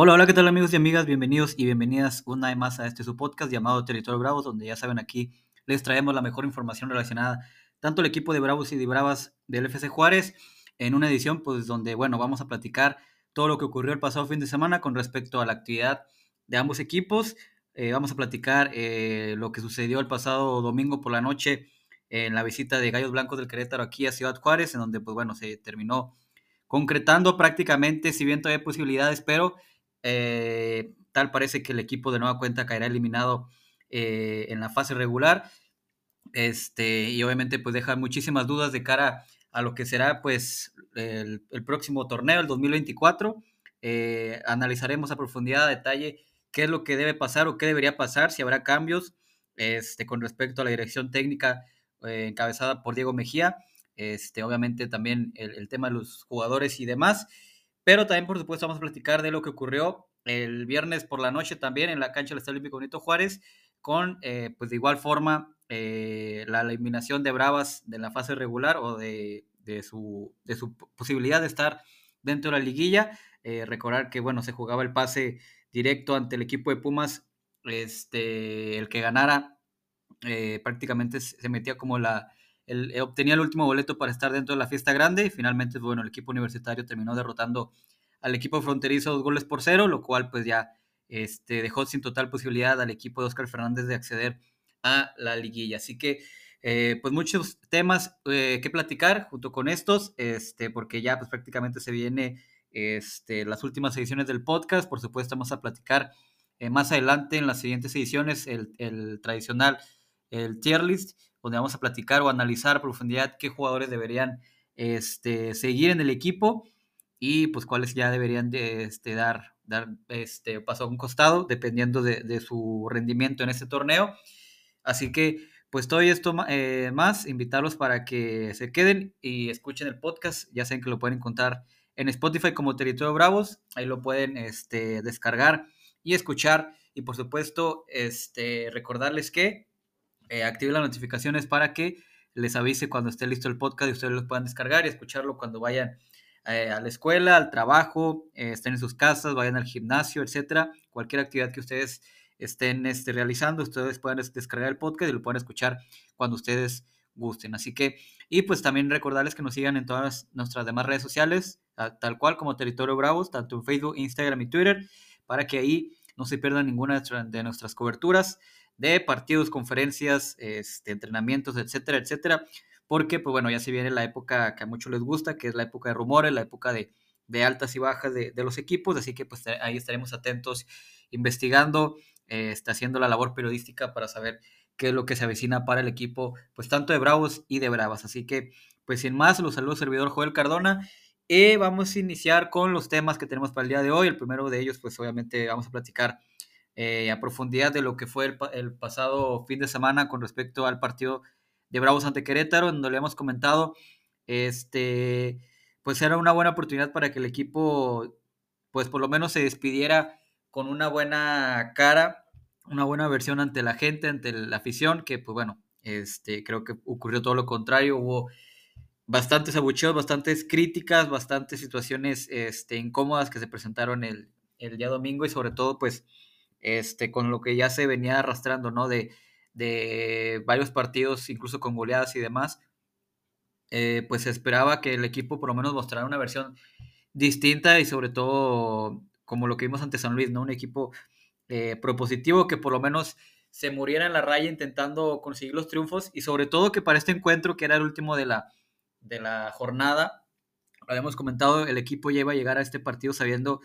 Hola, hola, ¿qué tal amigos y amigas? Bienvenidos y bienvenidas una vez más a este su podcast llamado Territorio Bravos, donde ya saben aquí les traemos la mejor información relacionada tanto al equipo de Bravos y de Bravas del FC Juárez en una edición pues donde bueno, vamos a platicar todo lo que ocurrió el pasado fin de semana con respecto a la actividad de ambos equipos. Eh, vamos a platicar eh, lo que sucedió el pasado domingo por la noche en la visita de Gallos Blancos del Querétaro aquí a Ciudad Juárez, en donde pues bueno, se terminó concretando prácticamente, si bien todavía hay posibilidades, pero eh, tal parece que el equipo de nueva cuenta caerá eliminado eh, en la fase regular. Este, y obviamente pues deja muchísimas dudas de cara a lo que será pues el, próximo torneo, el 2024. Eh, analizaremos a profundidad, a detalle, qué es lo que debe pasar o qué debería pasar, si habrá cambios este, con respecto a la dirección técnica encabezada por Diego Mejía. Este, obviamente también el, el, tema de los jugadores y demás. Pero también, por supuesto, vamos a platicar de lo que ocurrió el viernes por la noche también en la cancha del Estadio Olímpico Benito Juárez, con, eh, pues de igual forma, eh, la eliminación de Bravas de la fase regular o de, de, su, de su posibilidad de estar dentro de la liguilla. Eh, recordar que, bueno, se jugaba el pase directo ante el equipo de Pumas, este, el que ganara prácticamente se metía como la, eh, obtenía el último boleto para estar dentro de la fiesta grande y finalmente, bueno, el equipo universitario terminó derrotando al equipo fronterizo dos goles por cero, lo cual pues ya este, dejó sin total posibilidad al equipo de Oscar Fernández de acceder a la liguilla. Así que eh, pues muchos temas eh, que platicar junto con estos, este, porque ya pues prácticamente se viene este, las últimas ediciones del podcast. Por supuesto, vamos a platicar más adelante en las siguientes ediciones el, el tradicional, el tier list donde vamos a platicar o analizar a profundidad qué jugadores deberían este, seguir en el equipo y pues cuáles ya deberían de, este, dar, dar este, paso a un costado dependiendo de, su rendimiento en este torneo. Así que pues todo esto eh, más, invitarlos para que se queden y escuchen el podcast. Ya saben que lo pueden encontrar en Spotify como Territorio Bravos. Ahí lo pueden este, descargar y escuchar. Y por supuesto, este, recordarles que eh, active las notificaciones para que les avise cuando esté listo el podcast y ustedes lo puedan descargar y escucharlo cuando vayan eh, a la escuela, al trabajo, eh, estén en sus casas, vayan al gimnasio, etcétera. Cualquier actividad que ustedes estén este, realizando, ustedes puedan descargar el podcast y lo puedan escuchar cuando ustedes gusten. Así que, y pues también recordarles que nos sigan en todas nuestras demás redes sociales, tal cual como Territorio Bravos, tanto en Facebook, Instagram y Twitter, para que ahí no se pierdan ninguna de nuestras coberturas de partidos, conferencias, este, entrenamientos, etcétera, etcétera, porque pues bueno, ya se viene la época que a muchos les gusta, que es la época de rumores, la época de, altas y bajas de, los equipos, así que pues ahí estaremos atentos investigando, está haciendo la labor periodística para saber qué es lo que se avecina para el equipo, pues tanto de Bravos y de Bravas. Así que, pues sin más, los saludos servidor Joel Cardona. Y vamos a iniciar con los temas que tenemos para el día de hoy. El primero de ellos, pues obviamente vamos a platicar eh, a profundidad de lo que fue el, pasado fin de semana con respecto al partido de Bravos ante Querétaro, donde le hemos comentado, este, pues era una buena oportunidad para que el equipo, pues por lo menos se despidiera con una buena cara, una buena versión ante la gente, ante la afición, que pues bueno, este, creo que ocurrió todo lo contrario, hubo bastantes abucheos, bastantes críticas, bastantes situaciones este, incómodas que se presentaron el, el día domingo y sobre todo pues este, con lo que ya se venía arrastrando, ¿no? De, de varios partidos, incluso con goleadas y demás, eh, pues esperaba que el equipo por lo menos mostrara una versión distinta y sobre todo como lo que vimos ante San Luis, ¿no? Un equipo eh, propositivo que por lo menos se muriera en la raya intentando conseguir los triunfos y sobre todo que para este encuentro, que era el último de la, de la jornada, lo habíamos comentado, el equipo ya iba a llegar a este partido sabiendo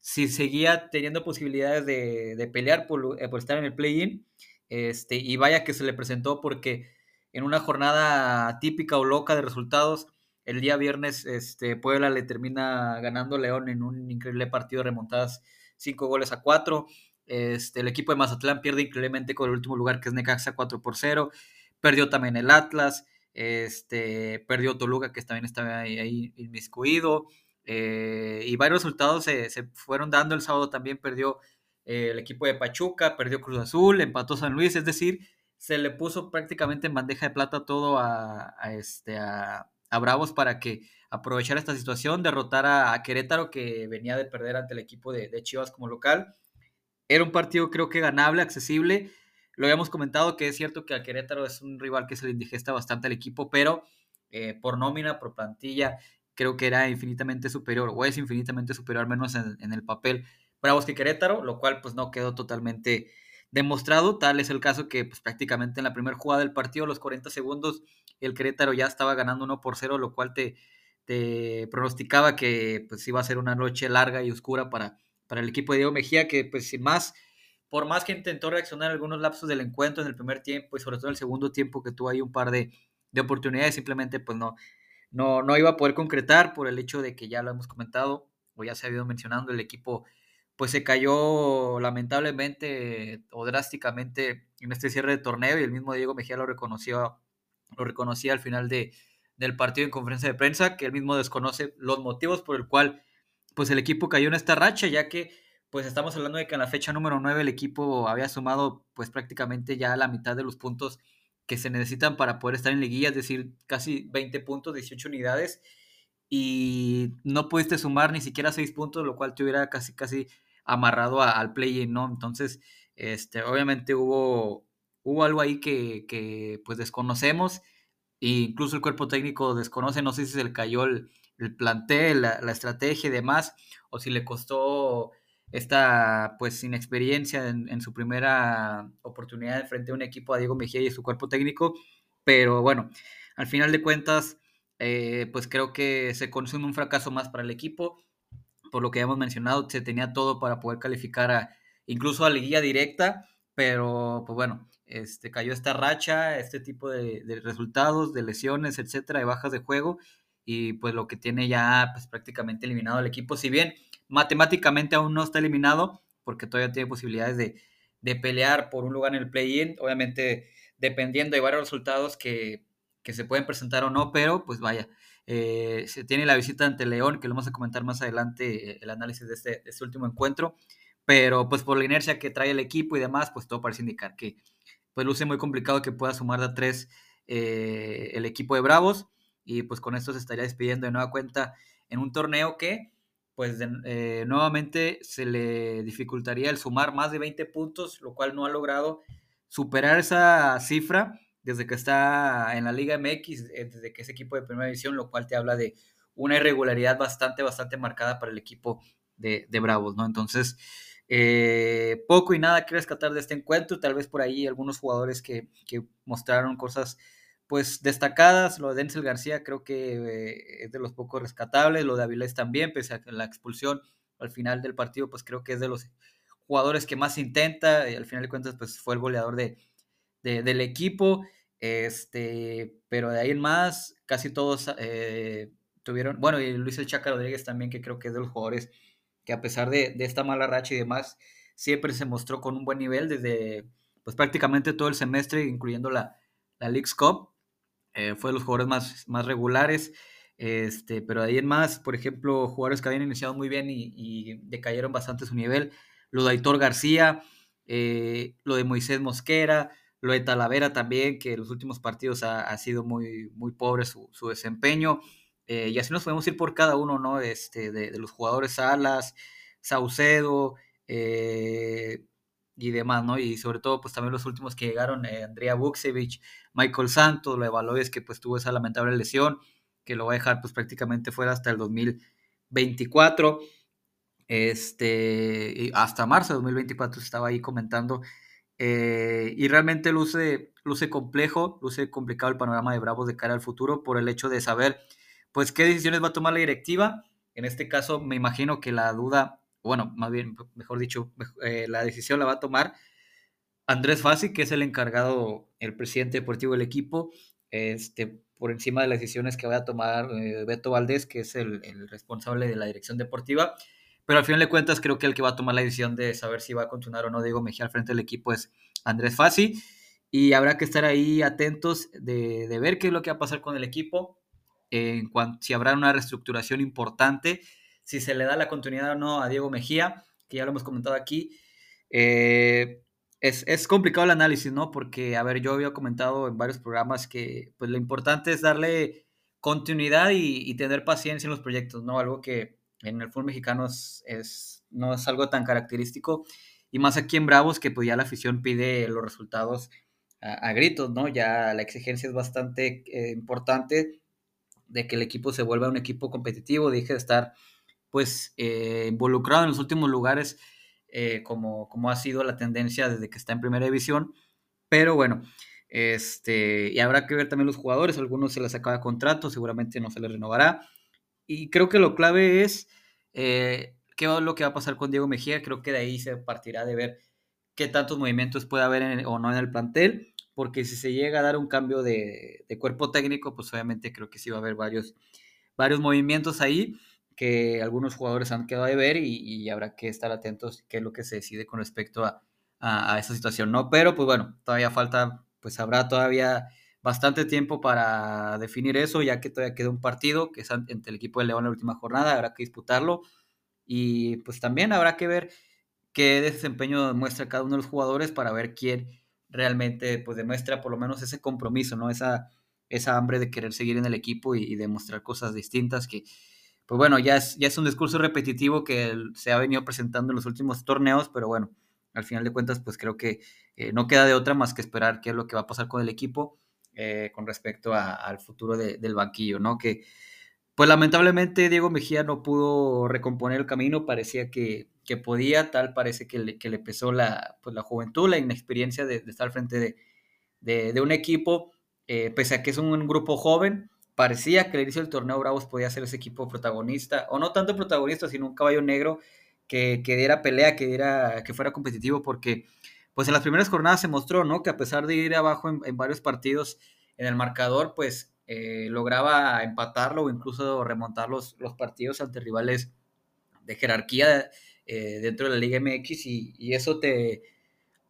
si seguía teniendo posibilidades de, pelear eh, por, estar en el play-in. Este, y vaya que se le presentó porque en una jornada típica o loca de resultados, el día viernes este, Puebla le termina ganando León en un increíble partido de remontadas, cinco goles a cuatro. Este, el equipo de Mazatlán pierde increíblemente con el último lugar que es Necaxa 4 por 0. Perdió también el Atlas. Este, perdió Toluca que también estaba ahí inmiscuido. Eh, y varios resultados se, fueron dando. El sábado también perdió eh, el equipo de Pachuca, perdió Cruz Azul, empató San Luis, es decir, se le puso prácticamente en bandeja de plata todo a, este, a, Bravos para que aprovechara esta situación, derrotara a Querétaro que venía de perder ante el equipo de, de Chivas como local. Era un partido creo que ganable, accesible. Lo habíamos comentado que es cierto que a Querétaro es un rival que se le indigesta bastante al equipo, pero eh, por nómina, por plantilla, creo que era infinitamente superior, o es infinitamente superior, al menos en, el papel, Bravos que Querétaro, lo cual pues no quedó totalmente demostrado. Tal es el caso que pues, prácticamente en la primera jugada del partido, los 40 segundos, el Querétaro ya estaba ganando 1 por 0, lo cual te, te pronosticaba que pues iba a ser una noche larga y oscura para, para el equipo de Diego Mejía, que pues sin más, por más que intentó reaccionar algunos lapsos del encuentro en el primer tiempo y sobre todo en el segundo tiempo que tuvo ahí un par de, de oportunidades, simplemente pues no, no, no iba a poder concretar por el hecho de que ya lo hemos comentado o ya se ha ido mencionando, el equipo pues se cayó lamentablemente o drásticamente en este cierre de torneo y el mismo Diego Mejía lo reconoció, lo reconocía al final de, del partido en conferencia de prensa, que él mismo desconoce los motivos por el cual pues el equipo cayó en esta racha, ya que pues estamos hablando de que en la fecha número 9 el equipo había sumado pues prácticamente ya la mitad de los puntos que se necesitan para poder estar en liguilla, es decir, casi 20 puntos, 18 unidades, y no pudiste sumar ni siquiera 6 puntos, lo cual te hubiera casi, casi amarrado al play-in, ¿no? Entonces, este, obviamente hubo, hubo algo ahí que, que pues desconocemos, e incluso el cuerpo técnico desconoce, no sé si se le cayó el, el plantel, la, la, estrategia y demás, o si le costó esta pues inexperiencia en, en, su primera oportunidad frente a un equipo a Diego Mejía y su cuerpo técnico, pero bueno, al final de cuentas, eh, pues creo que se consume un fracaso más para el equipo, por lo que hemos mencionado, se tenía todo para poder calificar a incluso a liguilla directa, pero pues bueno, este, cayó esta racha, este tipo de, de resultados, de lesiones, etcétera, de bajas de juego, y pues lo que tiene ya pues prácticamente eliminado el equipo, si bien matemáticamente aún no está eliminado, porque todavía tiene posibilidades de, de pelear por un lugar en el play-in, obviamente dependiendo de varios resultados que, que, se pueden presentar o no, pero pues vaya, eh, se tiene la visita ante León, que lo vamos a comentar más adelante, eh, el análisis de este, de este, último encuentro, pero pues por la inercia que trae el equipo y demás, pues todo parece indicar que pues luce muy complicado que pueda sumar de a tres eh, el equipo de Bravos, y pues con esto se estaría despidiendo de nueva cuenta en un torneo que pues eh, nuevamente se le dificultaría el sumar más de 20 puntos, lo cual no ha logrado superar esa cifra desde que está en la Liga MX, eh, desde que es equipo de primera división, lo cual te habla de una irregularidad bastante, bastante marcada para el equipo de, de Bravos, ¿no? Entonces, eh, poco y nada que rescatar de este encuentro, tal vez por ahí algunos jugadores que, que mostraron cosas pues destacadas, lo de Denzel García creo que eh, es de los pocos rescatables, lo de Avilés también, pese a que la expulsión al final del partido, pues creo que es de los jugadores que más intenta, y al final de cuentas, pues fue el goleador de, del equipo, este, pero de ahí en más, casi todos eh, tuvieron, bueno, y Luis El Chaca Rodríguez también, que creo que es de los jugadores que a pesar de, de esta mala racha y demás, siempre se mostró con un buen nivel desde, pues prácticamente todo el semestre, incluyendo la, la League's Cup, eh, fue de los jugadores más, más regulares. Este, pero de ahí en más, por ejemplo, jugadores que habían iniciado muy bien y, y decayeron bastante su nivel. Lo de Aitor García, eh, lo de Moisés Mosquera, lo de Talavera también, que en los últimos partidos ha, ha sido muy, muy pobre su, su desempeño. Eh, y así nos podemos ir por cada uno, ¿no? Este, de, los jugadores Salas, Saucedo, y demás, ¿no? Y sobre todo, pues también los últimos que llegaron, eh, Andrea Buksevich, Michael Santos, lo de es que pues tuvo esa lamentable lesión, que lo va a dejar pues prácticamente fuera hasta el 2024, este, hasta marzo de 2024 estaba ahí comentando, eh, y realmente luce, luce complejo, luce complicado el panorama de Bravos de cara al futuro por el hecho de saber, pues, qué decisiones va a tomar la directiva, en este caso me imagino que la duda bueno, más bien, mejor dicho, eh, la decisión la va a tomar Andrés Fassi, que es el encargado, el presidente deportivo del equipo, este, por encima de las decisiones que va a tomar eh, Beto Valdés, que es el, el, responsable de la dirección deportiva. Pero al final de cuentas, creo que el que va a tomar la decisión de saber si va a continuar o no Diego Mejía al frente del equipo es Andrés Fassi. Y habrá que estar ahí atentos de, de ver qué es lo que va a pasar con el equipo, en cuanto, si habrá una reestructuración importante si se le da la continuidad o no a Diego Mejía, que ya lo hemos comentado aquí. Eh, es, es, complicado el análisis, ¿no? Porque, a ver, yo había comentado en varios programas que pues lo importante es darle continuidad y, tener paciencia en los proyectos, ¿no? Algo que en el fútbol mexicano es, no es algo tan característico y más aquí en Bravos que pues ya la afición pide los resultados a, gritos, ¿no? Ya la exigencia es bastante eh, importante de que el equipo se vuelva un equipo competitivo, deje de estar pues eh, involucrado en los últimos lugares eh, como, como ha sido la tendencia desde que está en primera división. Pero bueno, este, y habrá que ver también los jugadores, algunos se les acaba contrato, seguramente no se les renovará. Y creo que lo clave es eh, qué es lo que va a pasar con Diego Mejía. Creo que de ahí se partirá de ver qué tantos movimientos puede haber o no en el plantel, porque si se llega a dar un cambio de, de, cuerpo técnico, pues obviamente creo que sí va a haber varios, varios movimientos ahí que algunos jugadores han quedado de ver y, habrá que estar atentos qué es lo que se decide con respecto a, a, esa situación, ¿no? Pero pues bueno, todavía falta, pues habrá todavía bastante tiempo para definir eso, ya que todavía queda un partido que es entre el equipo de León la última jornada, habrá que disputarlo y pues también habrá que ver qué desempeño muestra cada uno de los jugadores para ver quién realmente pues demuestra por lo menos ese compromiso, ¿no? Esa, esa hambre de querer seguir en el equipo y, y demostrar cosas distintas que, pues bueno, ya es, ya es un discurso repetitivo que se ha venido presentando en los últimos torneos, pero bueno, al final de cuentas, pues creo que eh, no queda de otra más que esperar qué es lo que va a pasar con el equipo eh, con respecto al futuro del banquillo, ¿no? Que, pues lamentablemente Diego Mejía no pudo recomponer el camino, parecía que, podía, tal parece que le, que le pesó la, pues, la juventud, la inexperiencia de, estar al frente de, un equipo, eh, pese a que es un grupo joven, parecía que el inicio del torneo Bravos podía ser ese equipo protagonista, o no tanto protagonista, sino un caballo negro que, que diera pelea, que, diera, que fuera competitivo, porque pues en las primeras jornadas se mostró, ¿no? Que a pesar de ir abajo en, varios partidos en el marcador, pues eh, lograba empatarlo o incluso remontar los, los partidos ante rivales de jerarquía eh, dentro de la Liga MX y, y eso te,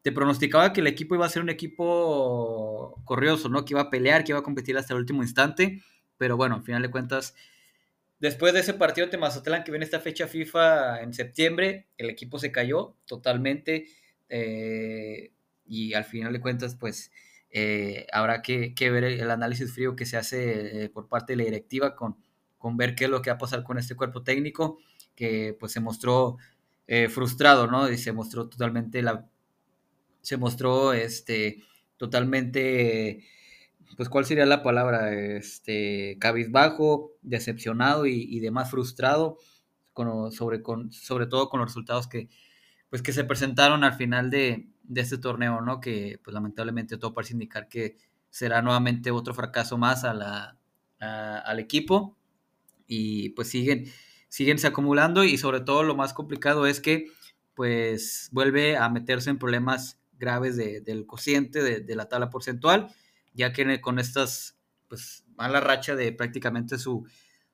te pronosticaba que el equipo iba a ser un equipo corrioso, ¿no? Que iba a pelear, que iba a competir hasta el último instante. Pero bueno, al final de cuentas, después de ese partido de Mazatlán que viene esta fecha FIFA en septiembre, el equipo se cayó totalmente. Eh, y al final de cuentas, pues eh, habrá que, ver el, análisis frío que se hace eh, por parte de la directiva con, con ver qué es lo que va a pasar con este cuerpo técnico, que pues se mostró frustrado, ¿no? Y se mostró totalmente la. Se mostró este totalmente pues, ¿cuál sería la palabra? Este, cabizbajo, decepcionado y, demás frustrado, sobre, todo con los resultados que, pues, que se presentaron al final de, este torneo, ¿no? Que, pues, lamentablemente todo parece indicar que será nuevamente otro fracaso más a la, al equipo y, pues, siguen, siguen acumulando y, sobre todo, lo más complicado es que, pues, vuelve a meterse en problemas graves del cociente, de, de la tabla porcentual ya que con estas, pues, mala racha de prácticamente su,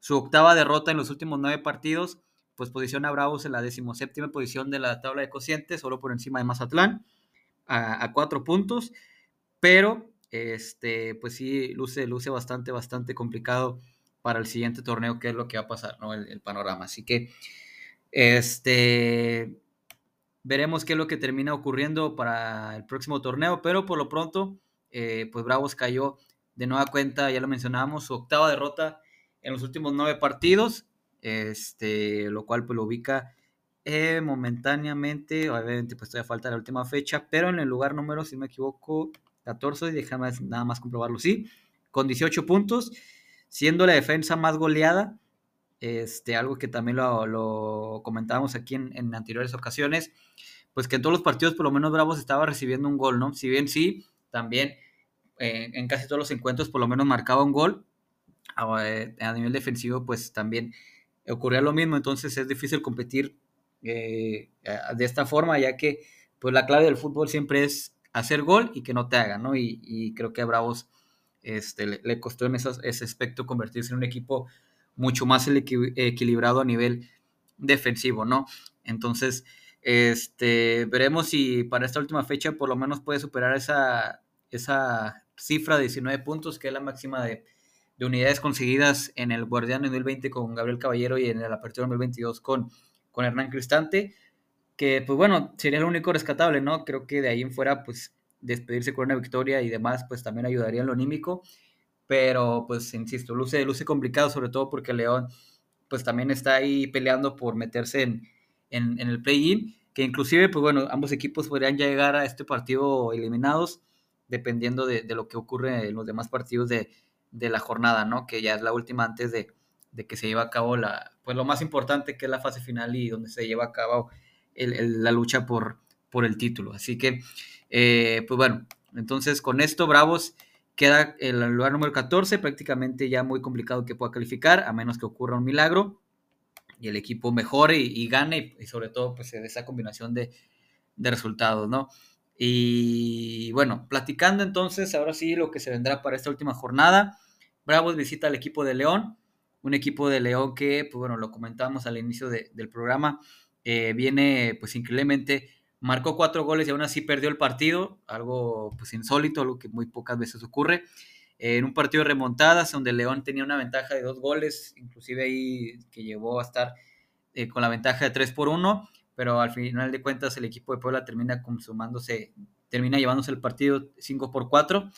octava derrota en los últimos nueve partidos, pues posiciona a Bravos en la decimoséptima posición de la tabla de cocientes, solo por encima de Mazatlán, a, cuatro puntos, pero este, pues sí, luce, luce bastante, bastante complicado para el siguiente torneo, que es lo que va a pasar, ¿no? El, el, panorama. Así que, este, veremos qué es lo que termina ocurriendo para el próximo torneo, pero por lo pronto, eh, pues Bravos cayó de nueva cuenta, ya lo mencionábamos, su octava derrota en los últimos nueve partidos, este, lo cual pues lo ubica eh, momentáneamente, obviamente pues todavía falta la última fecha, pero en el lugar número, si me equivoco, 14, déjame nada más comprobarlo, sí, con 18 puntos, siendo la defensa más goleada, este, algo que también lo, comentábamos aquí en, en, anteriores ocasiones, pues que en todos los partidos por lo menos Bravos estaba recibiendo un gol, ¿no? Si bien sí, también en casi todos los encuentros por lo menos marcaba un gol. Eh, a, nivel defensivo, pues también ocurría lo mismo, entonces es difícil competir eh, de esta forma, ya que pues la clave del fútbol siempre es hacer gol y que no te hagan, ¿no? Y, creo que a Bravos este, le, costó en ese aspecto convertirse en un equipo mucho más equilibrado a nivel defensivo, ¿no? Entonces, este, veremos si para esta última fecha por lo menos puede superar esa, esa cifra de 19 puntos, que es la máxima de, unidades conseguidas en el Guardián 2020 con Gabriel Caballero y en el Apertura 2022 con, con Hernán Cristante, que pues bueno, sería el único rescatable, ¿no? Creo que de ahí en fuera, pues despedirse con una victoria y demás, pues también ayudaría en lo anímico, pero pues insisto, luce, luce complicado sobre todo porque León pues también está ahí peleando por meterse en, en, el play-in, que inclusive pues bueno, ambos equipos podrían llegar a este partido eliminados dependiendo de, de lo que ocurre en los demás partidos de, de, la jornada, ¿no? Que ya es la última antes de, de, que se lleve a cabo la, pues lo más importante que es la fase final y donde se lleva a cabo el, la lucha por, por el título. Así que, eh, pues bueno, entonces con esto Bravos queda el lugar número 14, prácticamente ya muy complicado que pueda calificar, a menos que ocurra un milagro y el equipo mejore y, gane y, sobre todo pues esa combinación de, de, resultados, ¿no? Y bueno, platicando entonces, ahora sí lo que se vendrá para esta última jornada, Bravos visita al equipo de León, un equipo de León que, pues bueno, lo comentábamos al inicio del programa, eh, viene pues increíblemente marcó cuatro goles y aún así perdió el partido, algo pues insólito, algo que muy pocas veces ocurre. en un partido de remontadas donde León tenía una ventaja de dos goles, inclusive ahí que llevó a estar eh, con la ventaja de 3 por 1, pero al final de cuentas el equipo de Puebla termina consumándose, termina llevándose el partido 5 por 4,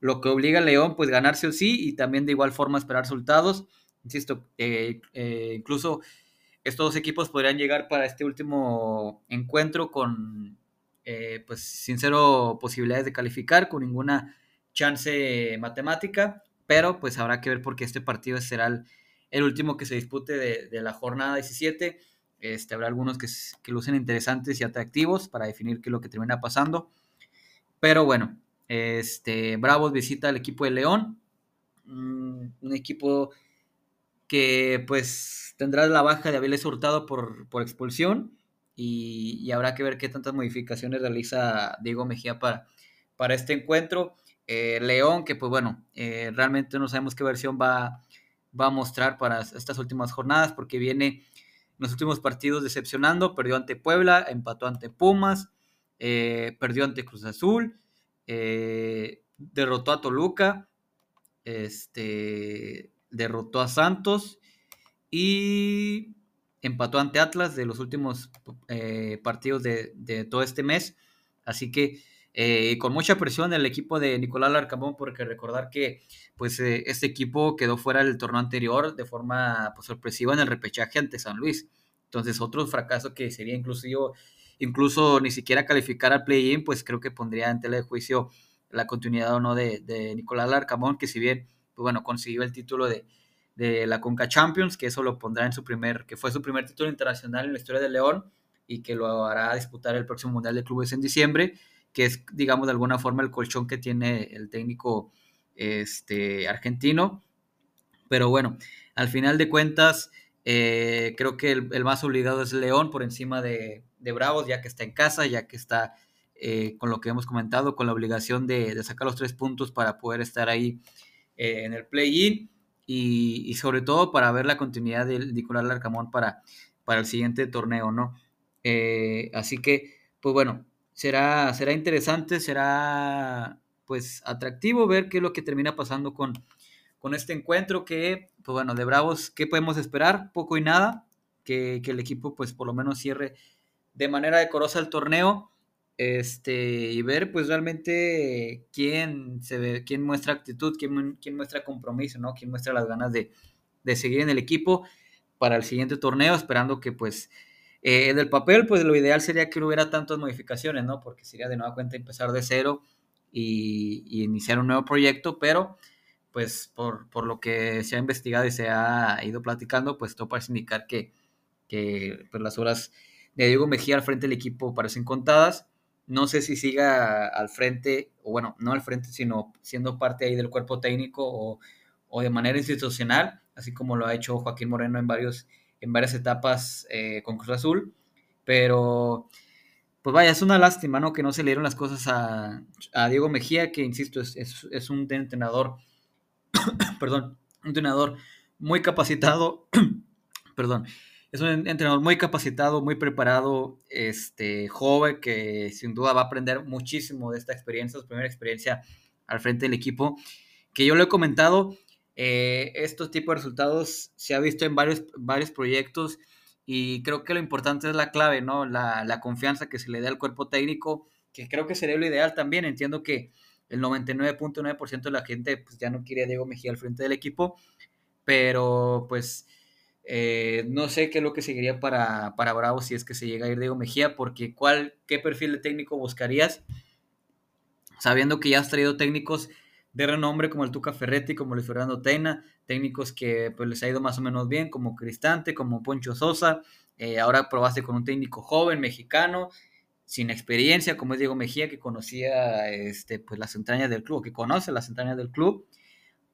lo que obliga a León pues ganarse o sí y también de igual forma esperar resultados. Insisto, eh, eh, incluso estos dos equipos podrían llegar para este último encuentro con, eh, pues, sincero posibilidades de calificar, con ninguna chance matemática, pero pues habrá que ver porque este partido será el, último que se dispute de, la jornada 17. Este, habrá algunos que, que, lucen interesantes y atractivos para definir qué es lo que termina pasando. Pero bueno, este, Bravos visita al equipo de León, mm, un equipo que pues tendrá la baja de Aviles Hurtado por, expulsión y, habrá que ver qué tantas modificaciones realiza Diego Mejía para, este encuentro. Eh, León, que pues bueno, eh, realmente no sabemos qué versión va, a mostrar para estas últimas jornadas porque viene en los últimos partidos decepcionando, perdió ante Puebla, empató ante Pumas, eh, perdió ante Cruz Azul, derrotó a Toluca, este, derrotó a Santos y empató ante Atlas de los últimos eh, partidos de, todo este mes. Así que eh, con mucha presión el equipo de Nicolás Larcamón, porque recordar que pues, eh, este equipo quedó fuera del torneo anterior de forma pues, sorpresiva en el repechaje ante San Luis. Entonces, otro fracaso que sería incluso, incluso ni siquiera calificar al play-in, pues creo que pondría en tela de juicio la continuidad o no de, de Nicolás Larcamón, que si bien pues bueno, consiguió el título de, la Conca Champions, que eso lo pondrá en su primer, que fue su primer título internacional en la historia de León y que lo hará disputar el próximo Mundial de Clubes en diciembre, que es, digamos, de alguna forma el colchón que tiene el técnico este, argentino. Pero bueno, al final de cuentas, eh, creo que el, más obligado es León por encima de, Bravos, ya que está en casa, ya que está eh, con lo que hemos comentado, con la obligación de, de, sacar los tres puntos para poder estar ahí eh, en el play-in y, sobre todo para ver la continuidad de Nicolás Larcamón para, para el siguiente torneo, ¿no? Así que, pues bueno, será, será interesante, será pues atractivo ver qué es lo que termina pasando con, con este encuentro que, pues bueno, de Bravos, ¿qué podemos esperar? Poco y nada, que, que el equipo pues por lo menos cierre de manera decorosa el torneo este, y ver pues realmente quién se ve, quién muestra actitud, quién, quién muestra compromiso, ¿no? Quién muestra las ganas de, de, seguir en el equipo para el siguiente torneo, esperando que pues eh, en el papel pues lo ideal sería que no hubiera tantas modificaciones, ¿no? Porque sería de nueva cuenta empezar de cero y, iniciar un nuevo proyecto, pero pues por, por, lo que se ha investigado y se ha ido platicando, pues todo parece indicar que, que pues, las horas de Diego Mejía al frente del equipo parecen contadas no sé si siga al frente, o bueno, no al frente, sino siendo parte ahí del cuerpo técnico o, de manera institucional, así como lo ha hecho Joaquín Moreno en, varios, en varias etapas eh, con Cruz Azul. Pero, pues vaya, es una lástima, ¿no? Que no se le dieron las cosas a, Diego Mejía, que insisto, es, es un entrenador, perdón, un entrenador muy capacitado, perdón, es un entrenador muy capacitado, muy preparado, este, joven, que sin duda va a aprender muchísimo de esta experiencia, su primera experiencia al frente del equipo. Que yo lo he comentado, eh, estos tipos de resultados se ha visto en varios, varios proyectos y creo que lo importante es la clave, ¿no? La, la confianza que se le da al cuerpo técnico, que creo que sería lo ideal también. Entiendo que el 99.9% de la gente pues, ya no quiere a Diego Mejía al frente del equipo, pero pues eh, no sé qué es lo que seguiría para, para Bravo si es que se llega a ir Diego Mejía, porque ¿cuál, ¿qué perfil de técnico buscarías? Sabiendo que ya has traído técnicos de renombre como el Tuca Ferretti, como Luis Fernando Teina, técnicos que pues les ha ido más o menos bien, como Cristante, como Poncho Sosa, eh, ahora probaste con un técnico joven, mexicano, sin experiencia, como es Diego Mejía, que conocía este, pues, las entrañas del club, que conoce las entrañas del club,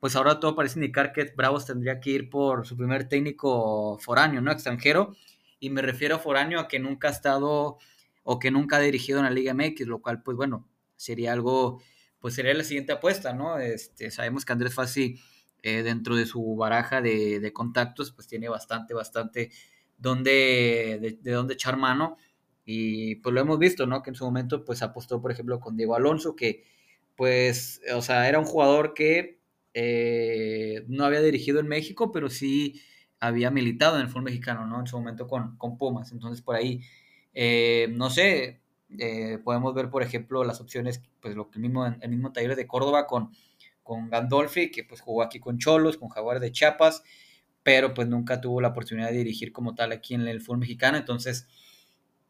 pues ahora todo parece indicar que Bravos tendría que ir por su primer técnico foráneo, ¿no? Extranjero, y me refiero a foráneo a que nunca ha estado o que nunca ha dirigido en la Liga MX, lo cual, pues bueno, sería algo, pues sería la siguiente apuesta, ¿no? Este, sabemos que Andrés Fassi, eh, dentro de su baraja de, contactos, pues tiene bastante, bastante donde, de, de dónde echar mano, y pues lo hemos visto, ¿no? Que en su momento, pues apostó, por ejemplo, con Diego Alonso, que, pues, o sea, era un jugador que eh, no había dirigido en México, pero sí había militado en el fútbol mexicano, ¿no? En su momento con, con Pumas. Entonces, por ahí, eh, no sé, eh, podemos ver, por ejemplo, las opciones, pues lo que el mismo, el mismo taller de Córdoba con, con Gandolfi, que pues jugó aquí con Cholos, con Jaguar de Chiapas, pero pues nunca tuvo la oportunidad de dirigir como tal aquí en el fútbol mexicano. Entonces,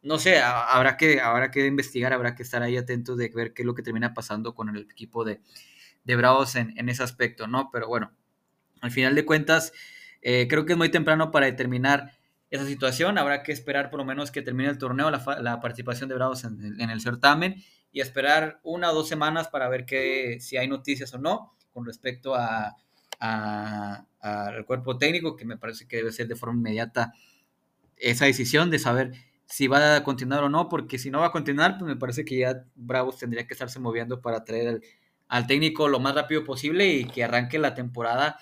no sé, habrá que, habrá que investigar, habrá que estar ahí atentos de ver qué es lo que termina pasando con el equipo de, de Bravos en, ese aspecto, ¿no? Pero bueno, al final de cuentas, eh, creo que es muy temprano para determinar esa situación. Habrá que esperar por lo menos que termine el torneo, la, participación de Bravos en, el certamen y esperar una o dos semanas para ver que, si hay noticias o no con respecto a, al cuerpo técnico, que me parece que debe ser de forma inmediata esa decisión de saber si va a continuar o no, porque si no va a continuar, pues me parece que ya Bravos tendría que estarse moviendo para traer al técnico lo más rápido posible y que arranque la temporada,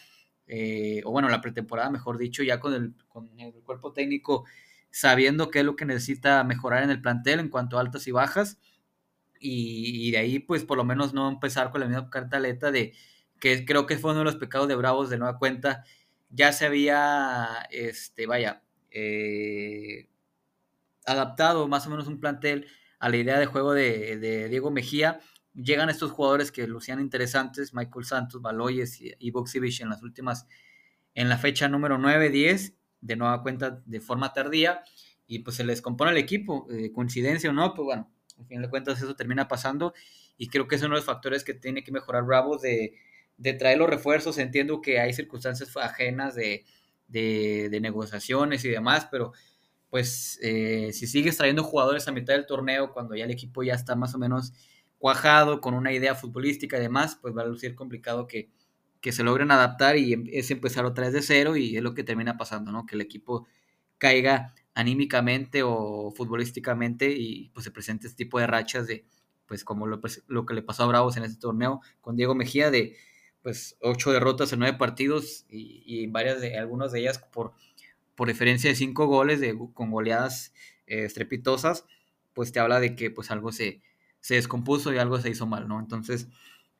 eh, o bueno, la pretemporada, mejor dicho, ya con el, con el cuerpo técnico sabiendo qué es lo que necesita mejorar en el plantel en cuanto a altas y bajas. Y, de ahí, pues, por lo menos no empezar con la misma cartaleta de que creo que fue uno de los pecados de Bravos de nueva cuenta. Ya se había, este, vaya, eh, adaptado más o menos un plantel a la idea de juego de, de Diego Mejía llegan estos jugadores que lucían interesantes, Michael Santos, Baloyes y, y en las últimas, en la fecha número 9, 10, de nueva cuenta de forma tardía, y pues se les compone el equipo, eh, coincidencia o no, pues bueno, al fin de cuentas eso termina pasando, y creo que es uno de los factores que tiene que mejorar Bravos de, de traer los refuerzos, entiendo que hay circunstancias ajenas de, de, negociaciones y demás, pero pues eh, si sigues trayendo jugadores a mitad del torneo, cuando ya el equipo ya está más o menos cuajado, con una idea futbolística y demás, pues va a lucir complicado que, que se logren adaptar y em, es empezar otra vez de cero y es lo que termina pasando, ¿no? Que el equipo caiga anímicamente o futbolísticamente y pues se presente este tipo de rachas de, pues como lo, lo que le pasó a Bravos en este torneo con Diego Mejía de pues ocho derrotas en nueve partidos y, y varias de algunas de ellas por, por diferencia de cinco goles de, con goleadas eh, estrepitosas, pues te habla de que pues algo se, se descompuso y algo se hizo mal, ¿no? Entonces,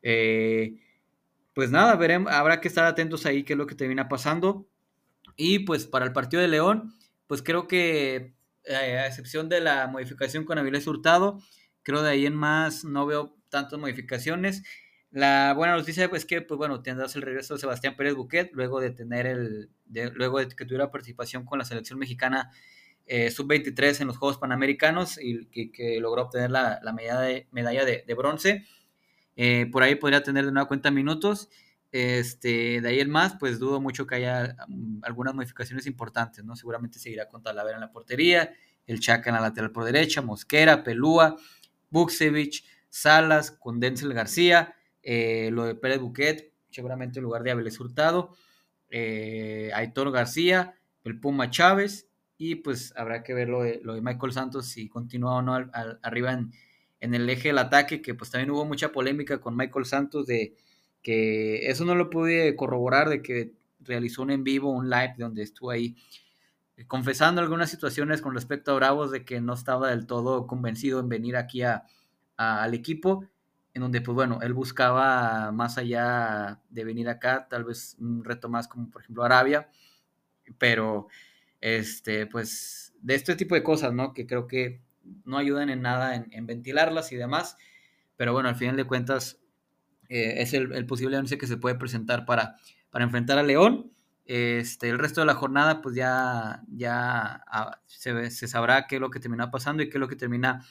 eh, pues nada, veremos, habrá que estar atentos ahí qué es lo que termina pasando. Y pues para el partido de León, pues creo que eh, a excepción de la modificación con Avilés Hurtado, creo de ahí en más no veo tantas modificaciones. La buena noticia es que, pues bueno, tendrás el regreso de Sebastián Pérez Buquet, luego de tener el, luego de que tuviera participación con la selección mexicana eh, sub-23 en los Juegos Panamericanos y que, logró obtener la, medalla, de, medalla de, bronce. Eh, por ahí podría tener de nueva cuenta minutos. Este, de ahí el más, pues dudo mucho que haya mm, algunas modificaciones importantes, ¿no? Seguramente seguirá con Talavera en la portería, el Chaca en la lateral por derecha, Mosquera, Pelúa, Buksevich, Salas, con Denzel García, eh, lo de Pérez Buquet, seguramente en lugar de Abeles Hurtado, Aitor García, el Puma Chávez, y pues habrá que ver lo de, lo de Michael Santos si continúa o no arriba en, en, el eje del ataque, que pues también hubo mucha polémica con Michael Santos de que eso no lo pude corroborar, de que realizó un en vivo, un live donde estuvo ahí eh, confesando algunas situaciones con respecto a Bravos de que no estaba del todo convencido en venir aquí a, al equipo, en donde pues bueno, él buscaba más allá de venir acá, tal vez un reto más como por ejemplo Arabia, pero este, pues, de este tipo de cosas, ¿no? Que creo que no ayudan en nada en, ventilarlas y demás. Pero bueno, al final de cuentas, eh, es el, posible 11 que se puede presentar para, para enfrentar a León. Este, el resto de la jornada, pues ya, ya ah, se, sabrá qué es lo que termina pasando y qué es lo que termina,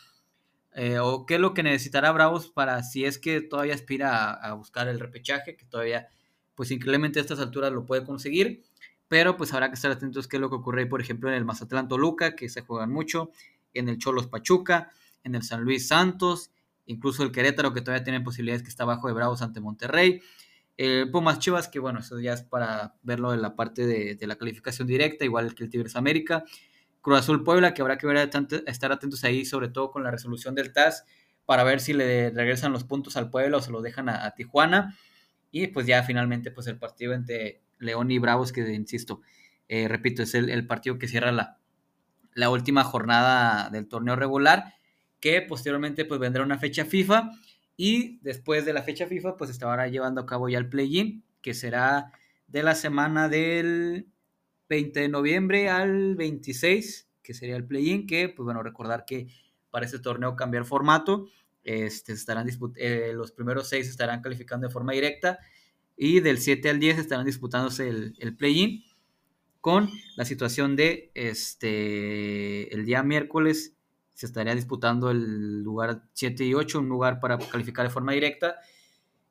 eh, o qué es lo que necesitará Bravos para, si es que todavía aspira a, buscar el repechaje, que todavía, pues increíblemente a estas alturas lo puede conseguir, pero pues habrá que estar atentos a qué es lo que ocurre, por ejemplo, en el Mazatlán Toluca, que se juegan mucho, en el Cholos Pachuca, en el San Luis Santos, incluso el Querétaro, que todavía tiene posibilidades que está abajo de Bravos ante Monterrey. Eh, Pumas Chivas, que bueno, eso ya es para verlo en la parte de, la calificación directa, igual que el Tigres América. Cruz Azul Puebla, que habrá que ver, estar atentos ahí, sobre todo con la resolución del TAS, para ver si le regresan los puntos al Puebla o se los dejan a, Tijuana. Y pues ya finalmente, pues el partido entre León y Bravos, que insisto, eh, repito, es el, partido que cierra la, la última jornada del torneo regular que posteriormente pues vendrá una fecha FIFA y después de la fecha FIFA pues estará llevando a cabo ya el play-in que será de la semana del 20 de noviembre al 26 que sería el play-in que pues bueno recordar que para este torneo cambia el formato este, estarán eh, los primeros seis estarán calificando de forma directa y del 7 al 10 estarán disputándose el, el play-in con la situación de este el día miércoles se estaría disputando el lugar 7 y 8, un lugar para calificar de forma directa.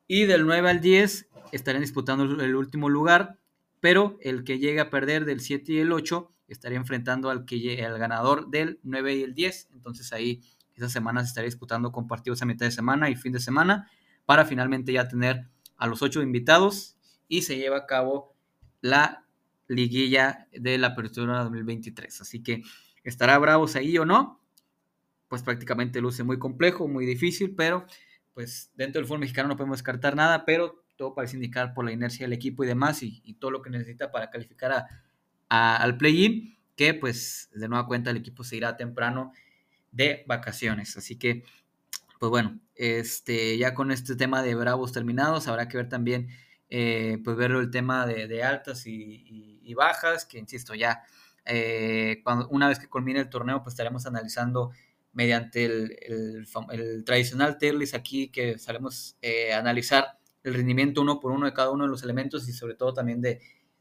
Y del 9 al 10 estarían disputando el último lugar, pero el que llegue a perder del 7 y el 8 estaría enfrentando al, que, al ganador del 9 y el 10. Entonces ahí esas semanas se estaría disputando con partidos a mitad de semana y fin de semana para finalmente ya tener a los 8 invitados y se lleva a cabo la liguilla de la apertura 2023. Así que estará bravos ahí o no pues prácticamente luce muy complejo, muy difícil, pero pues dentro del fútbol mexicano no podemos descartar nada, pero todo parece indicar por la inercia del equipo y demás y, todo lo que necesita para calificar a, al play-in, que pues de nueva cuenta el equipo se irá temprano de vacaciones. Así que, pues bueno, este, ya con este tema de Bravos terminados, habrá que ver también, eh, pues ver el tema de, altas y, bajas, que insisto, ya eh, cuando, una vez que culmine el torneo, pues estaremos analizando mediante el, tradicional tier aquí que sabemos eh, analizar el rendimiento uno por uno de cada uno de los elementos y sobre todo también de,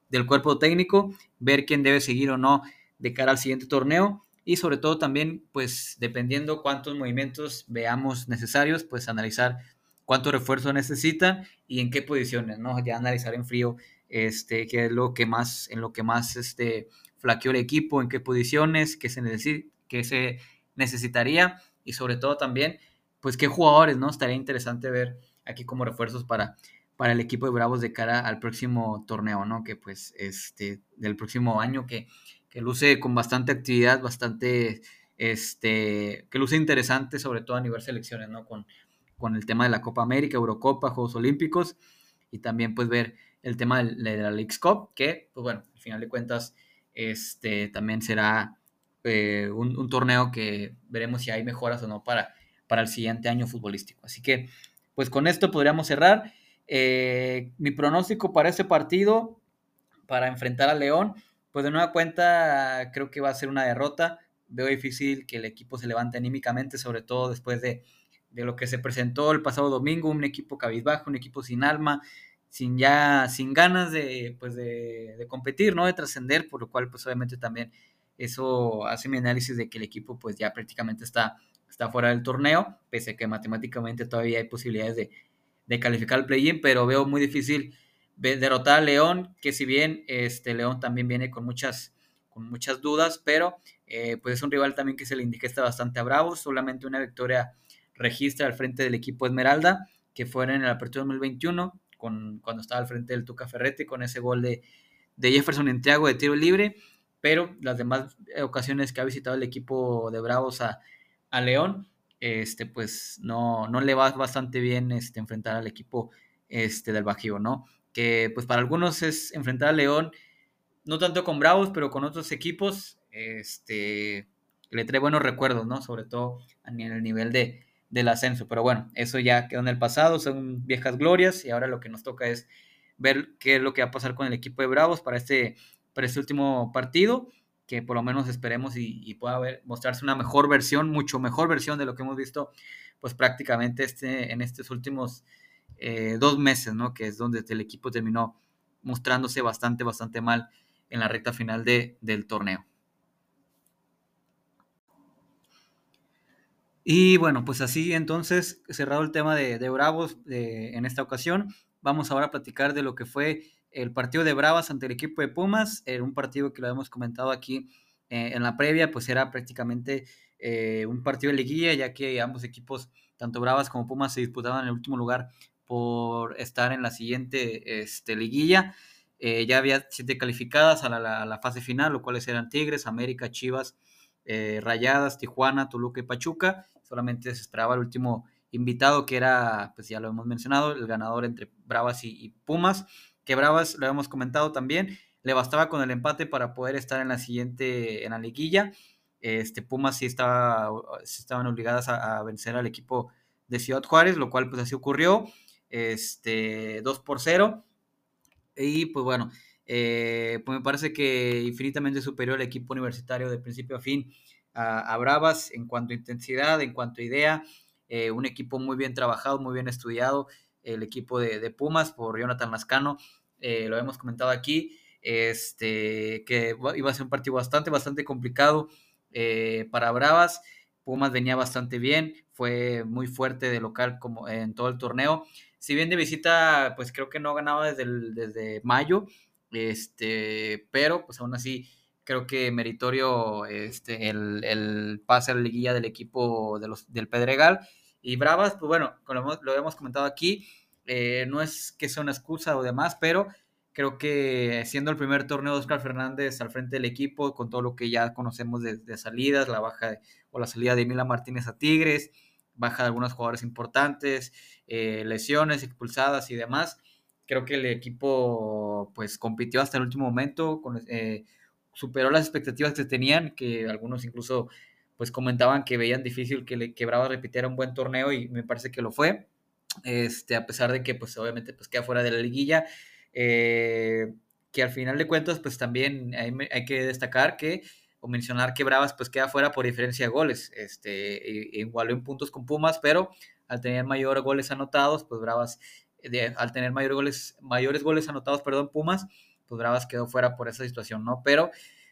del cuerpo técnico, ver quién debe seguir o no de cara al siguiente torneo y sobre todo también, pues dependiendo cuántos movimientos veamos necesarios, pues analizar cuánto refuerzo necesitan y en qué posiciones, ¿no? Ya analizar en frío este, qué es lo que más, en lo que más este, flaqueó el equipo, en qué posiciones, qué se necesita, qué se necesitaría y sobre todo también, pues qué jugadores, ¿no? Estaría interesante ver aquí como refuerzos para, para el equipo de Bravos de cara al próximo torneo, ¿no? Que pues este, del próximo año que, que luce con bastante actividad, bastante, este, que luce interesante, sobre todo a nivel selecciones, ¿no? Con, con el tema de la Copa América, Eurocopa, Juegos Olímpicos y también pues ver el tema de, la Leagues Cup, que pues bueno, al final de cuentas, este, también será eh, un, torneo que veremos si hay mejoras o no para, para el siguiente año futbolístico. Así que, pues con esto podríamos cerrar. Eh, mi pronóstico para este partido, para enfrentar a León, pues de nueva cuenta creo que va a ser una derrota. Veo difícil que el equipo se levante anímicamente, sobre todo después de, de lo que se presentó el pasado domingo, un equipo cabizbajo, un equipo sin alma, sin ya, sin ganas de, pues de, de competir, ¿no? De trascender, por lo cual, pues obviamente también eso hace mi análisis de que el equipo pues ya prácticamente está, está fuera del torneo, pese a que matemáticamente todavía hay posibilidades de, de calificar al play-in, pero veo muy difícil derrotar a León, que si bien este León también viene con muchas, con muchas dudas, pero eh, pues es un rival también que se le indica bastante a Bravo, solamente una victoria registra al frente del equipo Esmeralda, que fue en el Apertura 2021, con, cuando estaba al frente del Tuca Ferretti, con ese gol de, de Jefferson Entriago de tiro libre, pero las demás ocasiones que ha visitado el equipo de Bravos a, León, este, pues no, no le va bastante bien este, enfrentar al equipo este, del Bajío, ¿no? Que pues para algunos es enfrentar a León, no tanto con Bravos, pero con otros equipos, este, le trae buenos recuerdos, ¿no? Sobre todo en el nivel de, del ascenso. Pero bueno, eso ya quedó en el pasado, son viejas glorias y ahora lo que nos toca es ver qué es lo que va a pasar con el equipo de Bravos para este para este último partido, que por lo menos esperemos y, pueda mostrarse una mejor versión, mucho mejor versión de lo que hemos visto, pues prácticamente este, en estos últimos eh, dos meses, ¿no? Que es donde el equipo terminó mostrándose bastante, bastante mal en la recta final de, del torneo. Y bueno, pues así entonces, cerrado el tema de, Bravos en esta ocasión, vamos ahora a platicar de lo que fue el partido de Bravas ante el equipo de Pumas, en un partido que lo hemos comentado aquí eh, en la previa, pues era prácticamente eh, un partido de liguilla, ya que ambos equipos, tanto Bravas como Pumas, se disputaban en el último lugar por estar en la siguiente este, liguilla. Eh, ya había siete calificadas a la, fase final, lo cuales eran Tigres, América, Chivas, Rayadas, Tijuana, Toluca y Pachuca. Solamente se esperaba el último invitado, que era, pues ya lo hemos mencionado, el ganador entre Bravas y, Pumas, que Bravas, lo hemos comentado también, le bastaba con el empate para poder estar en la siguiente, en la liguilla. Este, Pumas sí estaba, estaban obligadas a, vencer al equipo de Ciudad Juárez, lo cual pues así ocurrió, este, 2 por 0. Y pues bueno, eh, pues me parece que infinitamente superior el equipo universitario de principio a fin a, Bravas en cuanto a intensidad, en cuanto a idea, eh, un equipo muy bien trabajado, muy bien estudiado, el equipo de, Pumas por Jonathan Lascano, eh, lo hemos comentado aquí, este, que iba a ser un partido bastante, bastante complicado para Bravas. Pumas venía bastante bien, fue muy fuerte de local como en todo el torneo. Si bien de visita, pues creo que no ganaba desde, desde mayo, este, pero pues aún así creo que meritorio este, el, el pase a la liguilla del equipo de los, del Pedregal. Y Bravas, pues bueno, como lo hemos comentado aquí, eh, no es que sea una excusa o demás, pero Creo que siendo el primer torneo de Oscar Fernández al frente del equipo, con todo lo que ya conocemos de, salidas, la baja o la salida de Mila Martínez a Tigres, baja de algunos jugadores importantes, eh, lesiones, expulsadas y demás, creo que el equipo pues compitió hasta el último momento, eh, superó las expectativas que tenían, que algunos incluso pues comentaban que veían difícil que le quebraba repitiera un buen torneo y me parece que lo fue. Este, a pesar de que pues obviamente pues queda fuera de la liguilla, eh, que al final de cuentas, pues también hay, hay, que destacar que, o mencionar que Bravas pues queda fuera por diferencia de goles, este, igualó en puntos con Pumas, pero al tener mayores goles anotados, pues Bravas, al tener mayores goles, mayores goles anotados, perdón, Pumas, pues Bravas quedó fuera por esa situación, ¿no? Pero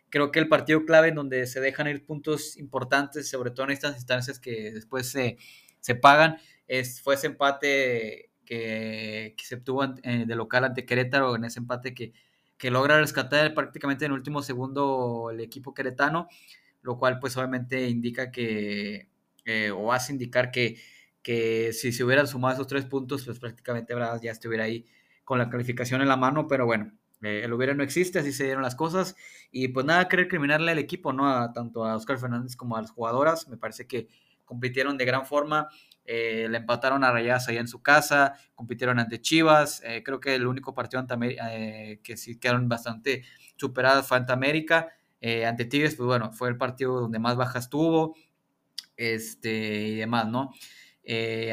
creo que el partido clave en donde se dejan ir puntos importantes, sobre todo en estas instancias que después se, se pagan, es, fue ese empate que, se obtuvo eh, de local ante Querétaro en ese empate que, que logra rescatar prácticamente en último segundo el equipo queretano, lo cual pues obviamente indica que, eh, o hace indicar que, que si se hubieran sumado esos tres puntos, pues prácticamente Bravas ya estuviera ahí con la calificación en la mano, pero bueno, eh, el hubiera no existe, así se dieron las cosas, y pues nada, querer criminarle al equipo, ¿no? A, tanto a Oscar Fernández como a las jugadoras, me parece que compitieron de gran forma, eh, le empataron a Rayas allá en su casa, compitieron ante Chivas, eh, creo que el único partido ante, eh, que sí quedaron bastante superadas fue ante América, ante Tigres, pues bueno, fue el partido donde más bajas tuvo, este, y demás, ¿no?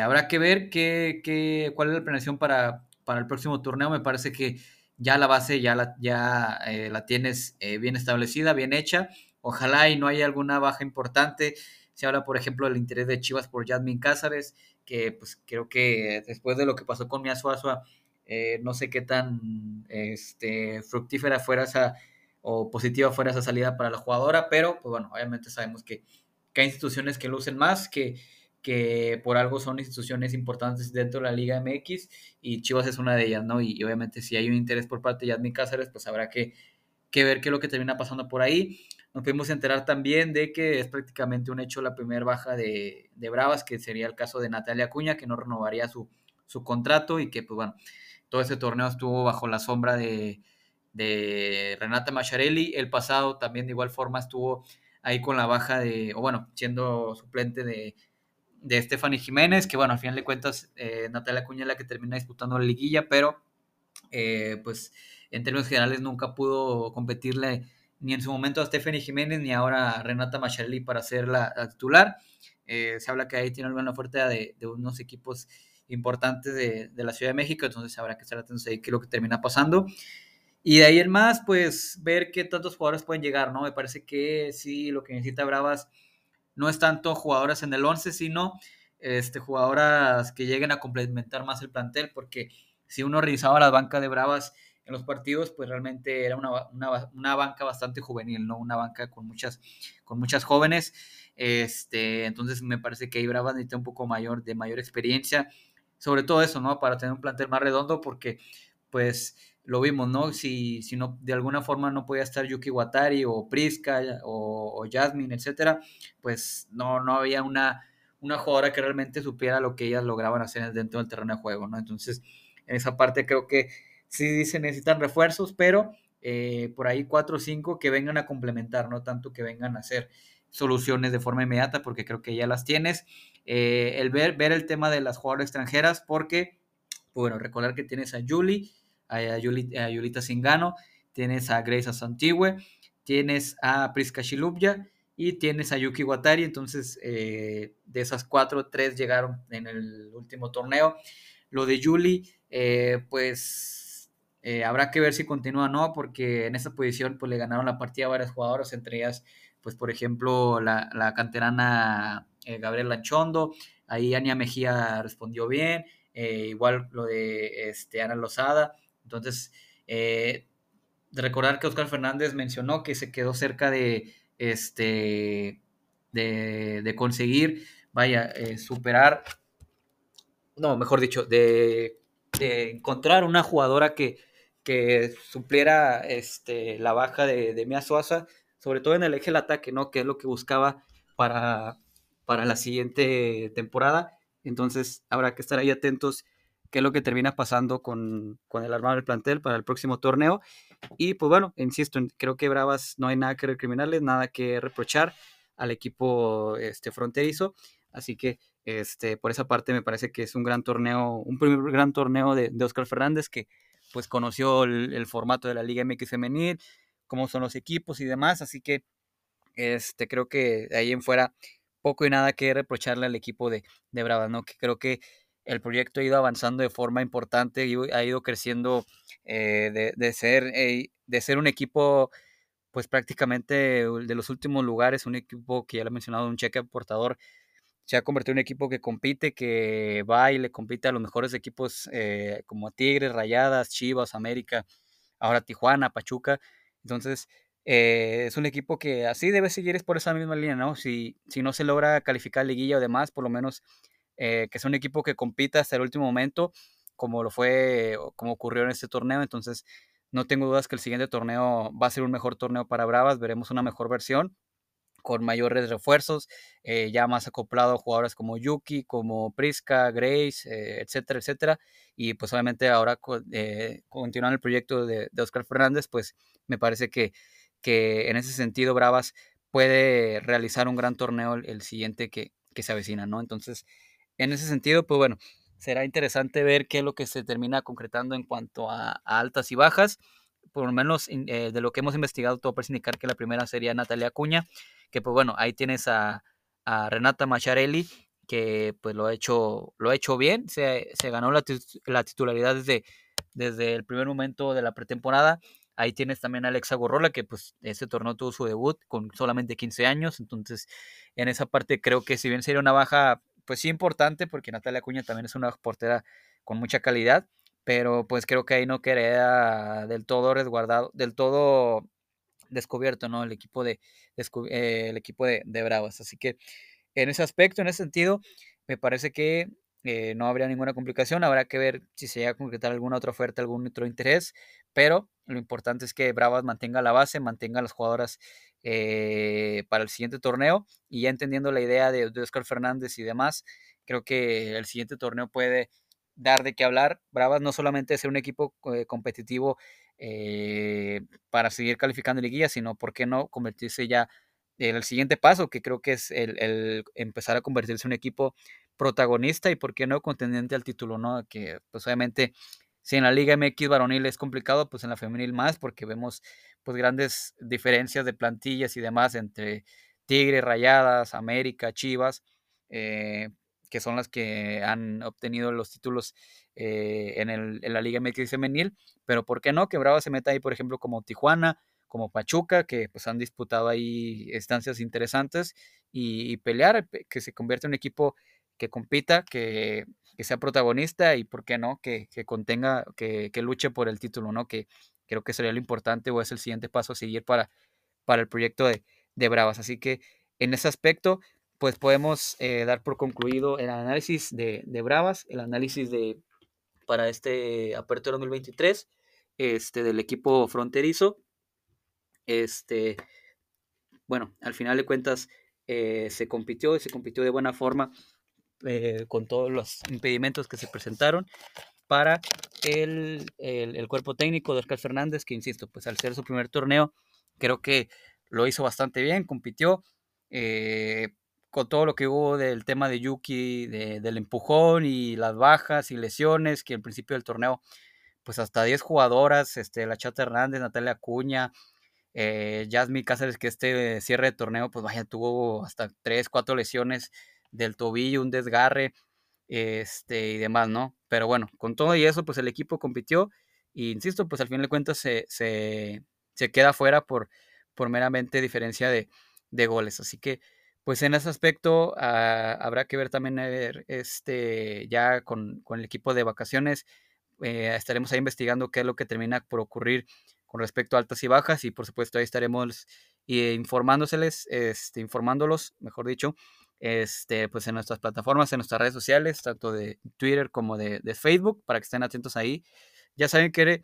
habrá que ver qué, cuál es la planeación para, para el próximo torneo, me parece que ya la base ya la, ya, la tienes bien establecida, bien hecha, ojalá y no haya alguna baja importante, se habla, por ejemplo, del interés de Chivas por Jasmine Cázares, que pues creo que después de lo que pasó con Mia Suazua, eh, no sé qué tan este, fructífera fuera esa o positiva fuera esa salida para la jugadora, pero pues bueno, obviamente sabemos que, hay instituciones que lucen más, que, que por algo son instituciones importantes dentro de la Liga MX y Chivas es una de ellas, ¿no? Y, obviamente si hay un interés por parte de Jasmine Cázares, pues habrá que, que ver qué es lo que termina pasando por ahí. Nos pudimos enterar también de que es prácticamente un hecho la primera baja de, Bravas, que sería el caso de Natalia Acuña, que no renovaría su, contrato y que, pues bueno, todo ese torneo estuvo bajo la sombra de, Renata Macharelli. El pasado también de igual forma estuvo ahí con la baja de, o bueno, siendo suplente de, de Stephanie Jiménez, que bueno, al final de cuentas eh, Natalia Acuña es la que termina disputando la liguilla, pero eh, pues en términos generales nunca pudo competirle ni en su momento a Stephanie Jiménez, ni ahora a Renata Macharelli para ser la, titular. Eh, se habla que ahí tiene alguna oferta de, unos equipos importantes de, la Ciudad de México, entonces habrá que estar atentos ahí qué es lo que termina pasando. Y de ahí en más, pues ver qué tantos jugadores pueden llegar, ¿no? Me parece que sí, lo que necesita Bravas no es tanto jugadores en el 11, sino este, jugadoras que lleguen a complementar más el plantel, porque si uno revisaba la banca de Bravas en los partidos, pues realmente era una, una, una, banca bastante juvenil, ¿no? Una banca con muchas, con muchas jóvenes. Este, entonces me parece que ahí Bravas necesita un poco mayor, de mayor experiencia, sobre todo eso, ¿no? Para tener un plantel más redondo, porque pues lo vimos, ¿no? Si, si no, de alguna forma no podía estar Yuki Watari o Priska o, o Jasmine, etcétera, pues no, no había una, una jugadora que realmente supiera lo que ellas lograban hacer dentro del terreno de juego, ¿no? Entonces, en esa parte creo que sí se necesitan refuerzos, pero eh, por ahí cuatro o cinco que vengan a complementar, no tanto que vengan a hacer soluciones de forma inmediata, porque creo que ya las tienes. Eh, el ver, ver el tema de las jugadoras extranjeras, porque, bueno, recordar que tienes a Julie, a, Yulita Singano, tienes a Grace Asantigüe, tienes a Priska Shilubya y tienes a Yuki Watari. Entonces, eh, de esas cuatro, tres llegaron en el último torneo. Lo de Julie, eh, pues eh, habrá que ver si continúa o no, porque en esa posición pues le ganaron la partida a varias jugadoras, entre ellas, pues por ejemplo, la, la canterana Gabriel Lanchondo, ahí Ania Mejía respondió bien, igual lo de este, Ana Lozada, entonces, eh, recordar que Oscar Fernández mencionó que se quedó cerca de, este, de, conseguir, vaya, eh, superar, no, mejor dicho, de, encontrar una jugadora que, que supliera este, la baja de, de Mia Suaza, sobre todo en el eje del ataque, ¿no? Que es lo que buscaba para, para la siguiente temporada. Entonces, habrá que estar ahí atentos qué es lo que termina pasando con, el armado del plantel para el próximo torneo. Y pues bueno, insisto, creo que Bravas no hay nada que recriminarles, nada que reprochar al equipo este, fronterizo. Así que este, por esa parte me parece que es un gran torneo, un primer gran torneo de, Oscar Fernández que pues conoció el, formato de la Liga MX femenil, cómo son los equipos y demás. Así que este, creo que de ahí en fuera poco y nada que reprocharle al equipo de, de Bravas, ¿no? Que creo que el proyecto ha ido avanzando de forma importante y ha ido creciendo eh, de, ser, eh, de ser un equipo, pues prácticamente de los últimos lugares, un equipo que ya lo he mencionado, un cheque aportador, se ha convertido en un equipo que compite, que va y le compite a los mejores equipos eh, como Tigres, Rayadas, Chivas, América, ahora Tijuana, Pachuca. Entonces, es un equipo que así debe seguir es por esa misma línea, ¿no? Si, si no se logra calificar liguilla o demás, por lo menos eh, que es un equipo que compita hasta el último momento, como lo fue, como ocurrió en este torneo. Entonces, no tengo dudas que el siguiente torneo va a ser un mejor torneo para Bravas, veremos una mejor versión con mayores refuerzos, eh, ya más acoplado a jugadores como Yuki, como Priska, Grace, eh, etcétera, etcétera. Y pues obviamente ahora continuando el proyecto de, Oscar Fernández, pues me parece que, que en ese sentido Bravas puede realizar un gran torneo el, siguiente que, que, se avecina, ¿no? Entonces, en ese sentido, pues bueno, será interesante ver qué es lo que se termina concretando en cuanto a, altas y bajas. Por lo menos eh, de lo que hemos investigado, todo parece indicar que la primera sería Natalia Acuña, que pues bueno, ahí tienes a, Renata Macharelli, que pues lo ha hecho, lo ha hecho bien, se, ganó la, titularidad desde, desde el primer momento de la pretemporada. Ahí tienes también a Alexa Gorrola, que pues ese torneo tuvo su debut con solamente 15 años. Entonces, en esa parte creo que si bien sería una baja pues sí importante porque Natalia Acuña también es una portera con mucha calidad, pero pues creo que ahí no queda del todo resguardado, del todo descubierto, ¿no? El equipo de, eh, el equipo de, Bravas. Así que en ese aspecto, en ese sentido, me parece que eh, no habría ninguna complicación. Habrá que ver si se llega a concretar alguna otra oferta, algún otro interés, pero lo importante es que Bravas mantenga la base, mantenga las jugadoras eh, para el siguiente torneo. Y ya entendiendo la idea de, Oscar Fernández y demás, creo que el siguiente torneo puede dar de qué hablar. Bravas no solamente ser un equipo eh, competitivo eh, para seguir calificando liguilla, sino, ¿por qué no convertirse ya en el siguiente paso, que creo que es el, empezar a convertirse en un equipo protagonista y, ¿por qué no, contendiente al título, ¿no? Que, pues, obviamente, si en la Liga MX varonil es complicado, pues en la femenil más, porque vemos pues grandes diferencias de plantillas y demás entre Tigres, Rayadas, América, Chivas, eh, que son las que han obtenido los títulos eh, en, el, en, la Liga MX femenil, pero ¿por qué no? Que Brava se meta ahí, por ejemplo, como Tijuana, como Pachuca, que pues han disputado ahí estancias interesantes y, pelear, que se convierte en un equipo que compita, que, sea protagonista y, ¿por qué no?, que, contenga, que, luche por el título, ¿no? Que creo que sería lo importante o es el siguiente paso a seguir para, para el proyecto de, Bravas. Así que en ese aspecto, pues podemos eh, dar por concluido el análisis de, de Bravas, el análisis de para este Apertura 2023 este, del equipo fronterizo. Este, bueno, al final de cuentas eh, se compitió y se compitió de buena forma eh, con todos los impedimentos que se presentaron para el, cuerpo técnico de Oscar Fernández, que insisto, pues al ser su primer torneo, creo que lo hizo bastante bien, compitió. Con todo lo que hubo del tema de Yuki, del empujón y las bajas y lesiones, que al principio del torneo, pues hasta 10 jugadoras, este, la Chata Hernández, Natalia Acuña, eh, Jasmine Cáceres, que este cierre de torneo, pues vaya, tuvo hasta 3, 4 lesiones del tobillo, un desgarre, este, y demás, ¿no? Pero bueno, con todo y eso, pues el equipo compitió, y insisto, pues al fin de cuentas se, se, queda fuera por, por meramente diferencia de, de goles. Así que pues en ese aspecto ah, habrá que ver también este, ya con, el equipo de vacaciones. Eh, estaremos ahí investigando qué es lo que termina por ocurrir con respecto a altas y bajas y por supuesto ahí estaremos eh, informándoseles, este, informándolos, mejor dicho, este, pues en nuestras plataformas, en nuestras redes sociales, tanto de Twitter como de, de Facebook, para que estén atentos ahí. Ya saben que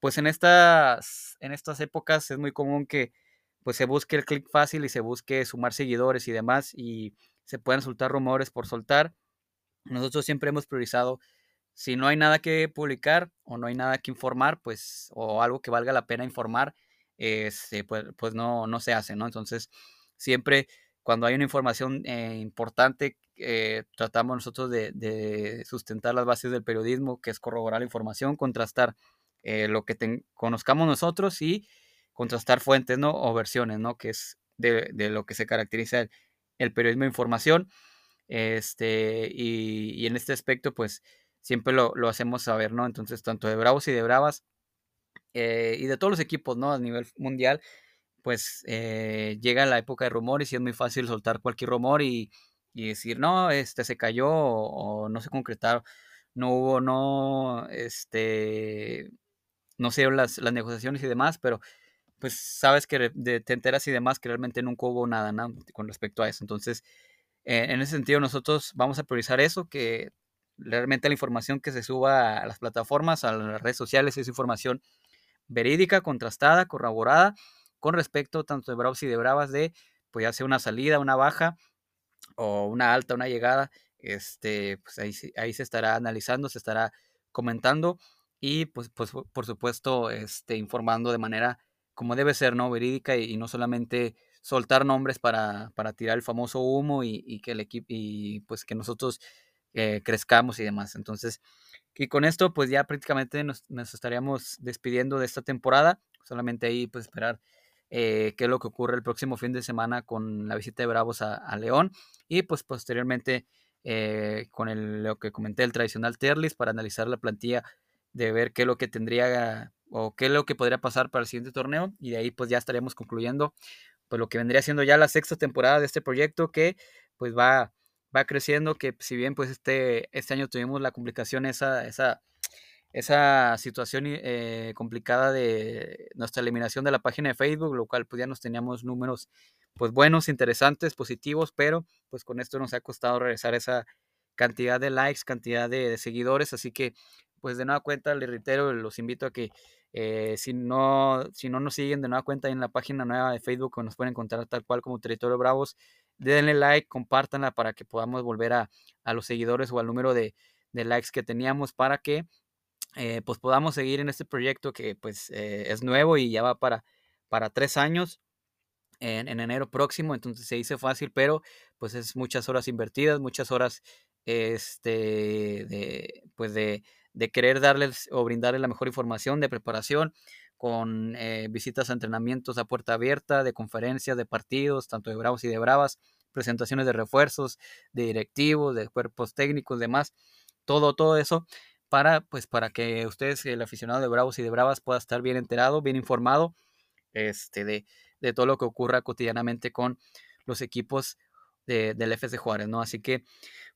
pues en estas, en estas épocas es muy común que pues se busque el clic fácil y se busque sumar seguidores y demás y se puedan soltar rumores por soltar. Nosotros siempre hemos priorizado si no hay nada que publicar o no hay nada que informar, pues, o algo que valga la pena informar, este, pues, pues no, no se hace, ¿no? Entonces, siempre cuando hay una información eh, importante, eh, tratamos nosotros de, sustentar las bases del periodismo, que es corroborar la información, contrastar eh, lo que conozcamos nosotros y contrastar fuentes, ¿no? O versiones, ¿no? Que es de, lo que se caracteriza el, periodismo de información. Este, y, en este aspecto, pues siempre lo, hacemos saber, ¿no? Entonces, tanto de Bravos y de Bravas, eh, y de todos los equipos, ¿no? A nivel mundial, pues eh, llega la época de rumores y es muy fácil soltar cualquier rumor y, decir, no, este se cayó o, no se concretaron, no hubo, no, este, no sé, las, las negociaciones y demás, pero pues sabes que te enteras y demás que realmente nunca hubo nada, con respecto a eso. Entonces, eh, en ese sentido, nosotros vamos a priorizar eso, que realmente la información que se suba a las plataformas, a las redes sociales, es información verídica, contrastada, corroborada, con respecto tanto de Bravos y de Bravas, de pues ya sea una salida, una baja, o una alta, una llegada, este, pues ahí, ahí se estará analizando, se estará comentando y pues, pues por supuesto este, informando de manera como debe ser, ¿no? Verídica y, no solamente soltar nombres para, tirar el famoso humo y, que el equipo y pues que nosotros eh, crezcamos y demás. Entonces, y con esto pues ya prácticamente nos, estaríamos despidiendo de esta temporada. Solamente ahí pues esperar eh, qué es lo que ocurre el próximo fin de semana con la visita de Bravos a, León y pues posteriormente eh, con lo que comenté, el tradicional Terlis para analizar la plantilla de ver qué es lo que tendría o qué es lo que podría pasar para el siguiente torneo y de ahí pues ya estaríamos concluyendo pues lo que vendría siendo ya la sexta temporada de este proyecto que pues va, va creciendo, que si bien pues este, este año tuvimos la complicación, esa, esa, esa situación eh, complicada de nuestra eliminación de la página de Facebook, lo cual pues ya nos teníamos números pues buenos, interesantes, positivos, pero pues con esto nos ha costado regresar esa cantidad de likes, cantidad de seguidores, así que pues de nueva cuenta les reitero, los invito a que eh, si, no, si no nos siguen de nueva cuenta en la página nueva de Facebook, nos pueden encontrar tal cual como Territorio Bravos, denle like, compártanla para que podamos volver a, los seguidores o al número de, likes que teníamos para que eh, pues podamos seguir en este proyecto que pues eh, es nuevo y ya va para, para tres años. En, en, enero próximo, entonces se dice fácil, pero pues es muchas horas invertidas, muchas horas este, de, pues de, de querer darles o brindarles la mejor información de preparación con eh, visitas a entrenamientos a puerta abierta, de conferencias, de partidos, tanto de bravos y de bravas, presentaciones de refuerzos, de directivos, de cuerpos técnicos, demás, todo, todo eso para, pues, para que ustedes, el aficionado de bravos y de bravas, pueda estar bien enterado, bien informado este, de, de todo lo que ocurra cotidianamente con los equipos del FC Juárez, ¿no? Así que,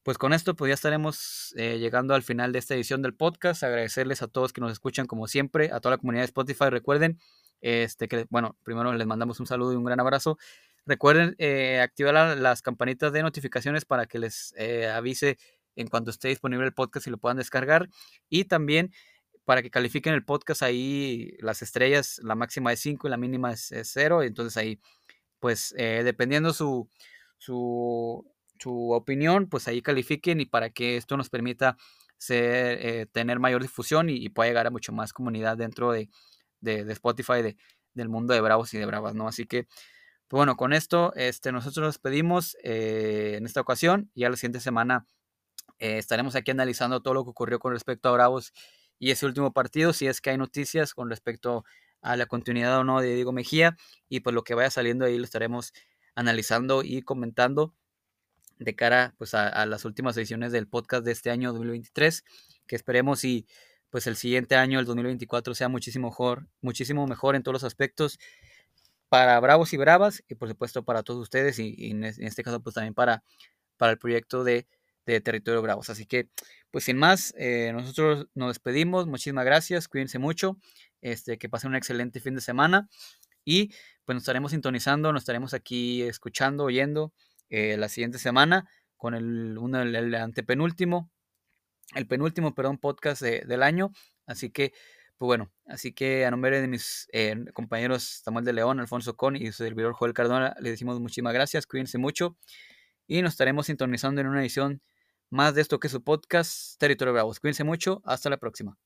pues con esto, pues ya estaremos eh, llegando al final de esta edición del podcast. Agradecerles a todos que nos escuchan como siempre, a toda la comunidad de Spotify. Recuerden, este, que, bueno, primero les mandamos un saludo y un gran abrazo. Recuerden eh, activar las campanitas de notificaciones para que les eh, avise en cuanto esté disponible el podcast y lo puedan descargar. Y también para que califiquen el podcast ahí las estrellas, la máxima es 5 y la mínima es 0. Entonces ahí, pues dependiendo su, su, su, opinión, pues ahí califiquen y para que esto nos permita ser, tener mayor difusión y, pueda llegar a mucho más comunidad dentro de, de, Spotify, de, del mundo de Bravos y de Bravas, ¿no? Así que pues bueno, con esto este, nosotros nos pedimos eh, en esta ocasión. Ya la siguiente semana eh, estaremos aquí analizando todo lo que ocurrió con respecto a Bravos y ese último partido, si es que hay noticias con respecto a la continuidad o no de Diego Mejía. Y pues lo que vaya saliendo ahí lo estaremos analizando y comentando de cara pues a, las últimas ediciones del podcast de este año 2023, que esperemos y pues el siguiente año, el 2024, sea muchísimo mejor, muchísimo mejor en todos los aspectos para Bravos y Bravas y por supuesto para todos ustedes y, en, este caso pues también para, para el proyecto de, de Territorio Bravos. Así que pues sin más, eh, nosotros nos despedimos, muchísimas gracias, cuídense mucho, este, que pasen un excelente fin de semana y pues nos estaremos sintonizando, nos estaremos aquí escuchando, oyendo eh, la siguiente semana con el, uno, el, antepenúltimo, el penúltimo, perdón, podcast del año. Así que pues bueno, así que a nombre de mis eh, compañeros Samuel de León, Alfonso Con y su servidor Joel Cardona, les decimos muchísimas gracias, cuídense mucho y nos estaremos sintonizando en una edición más de esto que su podcast Territorio Bravos. Cuídense mucho, hasta la próxima.